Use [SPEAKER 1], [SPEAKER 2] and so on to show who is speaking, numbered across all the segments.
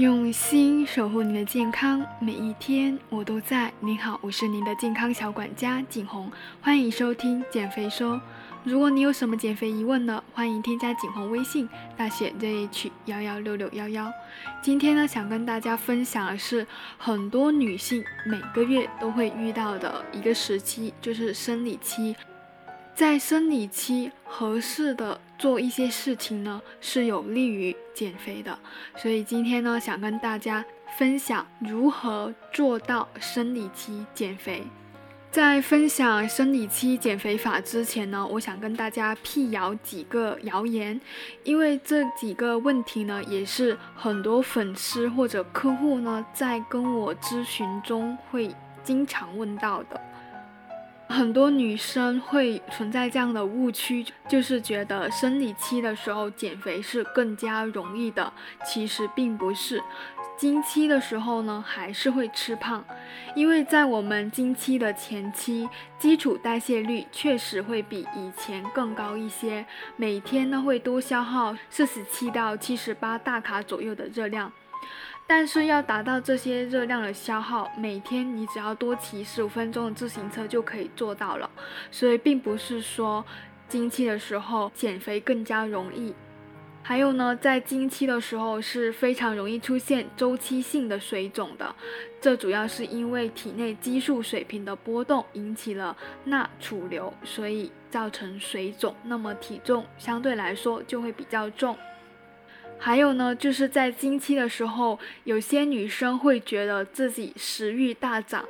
[SPEAKER 1] 用心守护你的健康，每一天我都在。您好，我是您的健康小管家景红，欢迎收听减肥说。如果你有什么减肥疑问呢，欢迎添加景红微信，大写 ZH 幺幺六六幺幺。今天呢，想跟大家分享的是很多女性每个月都会遇到的一个时期，就是生理期。在生理期合适的做一些事情呢，是有利于减肥的。所以今天呢，想跟大家分享如何做到生理期减肥。在分享生理期减肥法之前呢，我想跟大家辟谣几个谣言，因为这几个问题呢，也是很多粉丝或者客户呢在跟我咨询中会经常问到的。很多女生会存在这样的误区，就是觉得生理期的时候减肥是更加容易的，其实并不是。经期的时候呢，还是会吃胖，因为在我们经期的前期，基础代谢率确实会比以前更高一些，每天呢会多消耗四十七到七十八大卡左右的热量。但是要达到这些热量的消耗，每天你只要多骑十五分钟的自行车就可以做到了。所以并不是说经期的时候减肥更加容易。还有呢，在经期的时候是非常容易出现周期性的水肿的，这主要是因为体内激素水平的波动引起了钠储留，所以造成水肿。那么体重相对来说就会比较重。还有呢，就是在经期的时候，有些女生会觉得自己食欲大涨，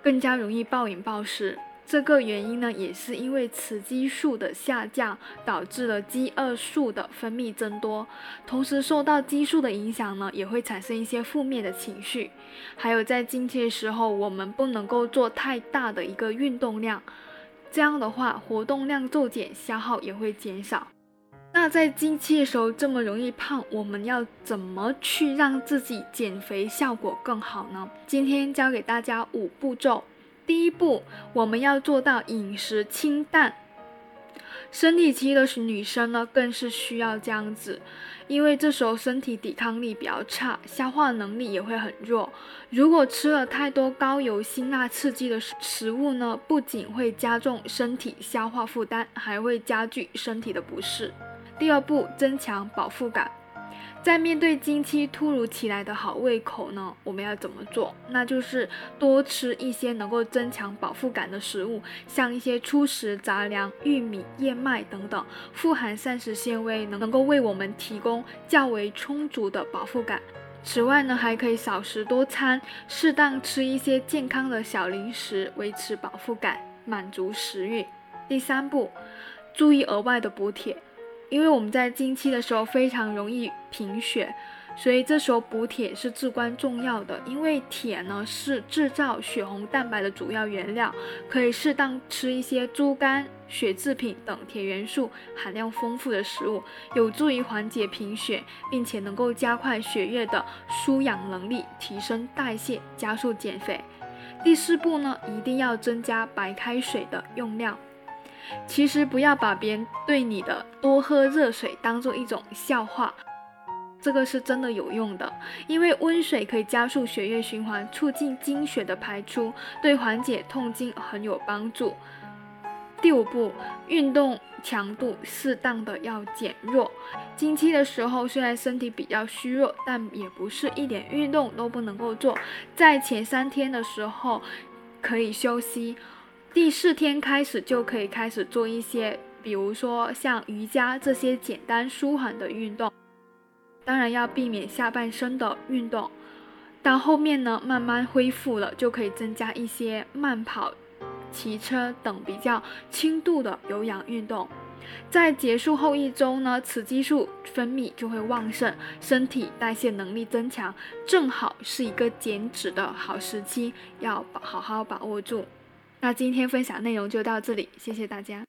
[SPEAKER 1] 更加容易暴饮暴食。这个原因呢，也是因为雌激素的下降导致了饥饿素的分泌增多，同时受到激素的影响呢，也会产生一些负面的情绪。还有在经期的时候，我们不能够做太大的一个运动量，这样的话活动量骤减，消耗也会减少。那在经期的时候这么容易胖，我们要怎么去让自己减肥效果更好呢？今天教给大家五步骤。第一步，我们要做到饮食清淡。生理期的女生呢，更是需要这样子，因为这时候身体抵抗力比较差，消化能力也会很弱。如果吃了太多高油、辛辣、刺激的食物呢，不仅会加重身体消化负担，还会加剧身体的不适。第二步，增强饱腹感。在面对经期突如其来的好胃口呢，我们要怎么做？那就是多吃一些能够增强饱腹感的食物，像一些粗食、杂粮、玉米、燕麦等等，富含膳食纤维，能够为我们提供较为充足的饱腹感。此外呢，还可以少食多餐，适当吃一些健康的小零食，维持饱腹感，满足食欲。第三步，注意额外的补铁。因为我们在经期的时候非常容易贫血，所以这时候补铁是至关重要的。因为铁呢是制造血红蛋白的主要原料，可以适当吃一些猪肝、血制品等铁元素含量丰富的食物，有助于缓解贫血，并且能够加快血液的输氧能力，提升代谢，加速减肥。第四步呢，一定要增加白开水的用量。其实不要把别人对你的多喝热水当做一种笑话，这个是真的有用的，因为温水可以加速血液循环，促进经血的排出，对缓解痛经很有帮助。第五步，运动强度适当的要减弱。经期的时候虽然身体比较虚弱，但也不是一点运动都不能够做，在前三天的时候可以休息。第四天开始就可以开始做一些，比如说像瑜伽这些简单舒缓的运动，当然要避免下半身的运动。到后面呢，慢慢恢复了，就可以增加一些慢跑、骑车等比较轻度的有氧运动。在结束后一周呢，雌激素分泌就会旺盛，身体代谢能力增强，正好是一个减脂的好时期，要好好把握住。那今天分享内容就到这里，谢谢大家。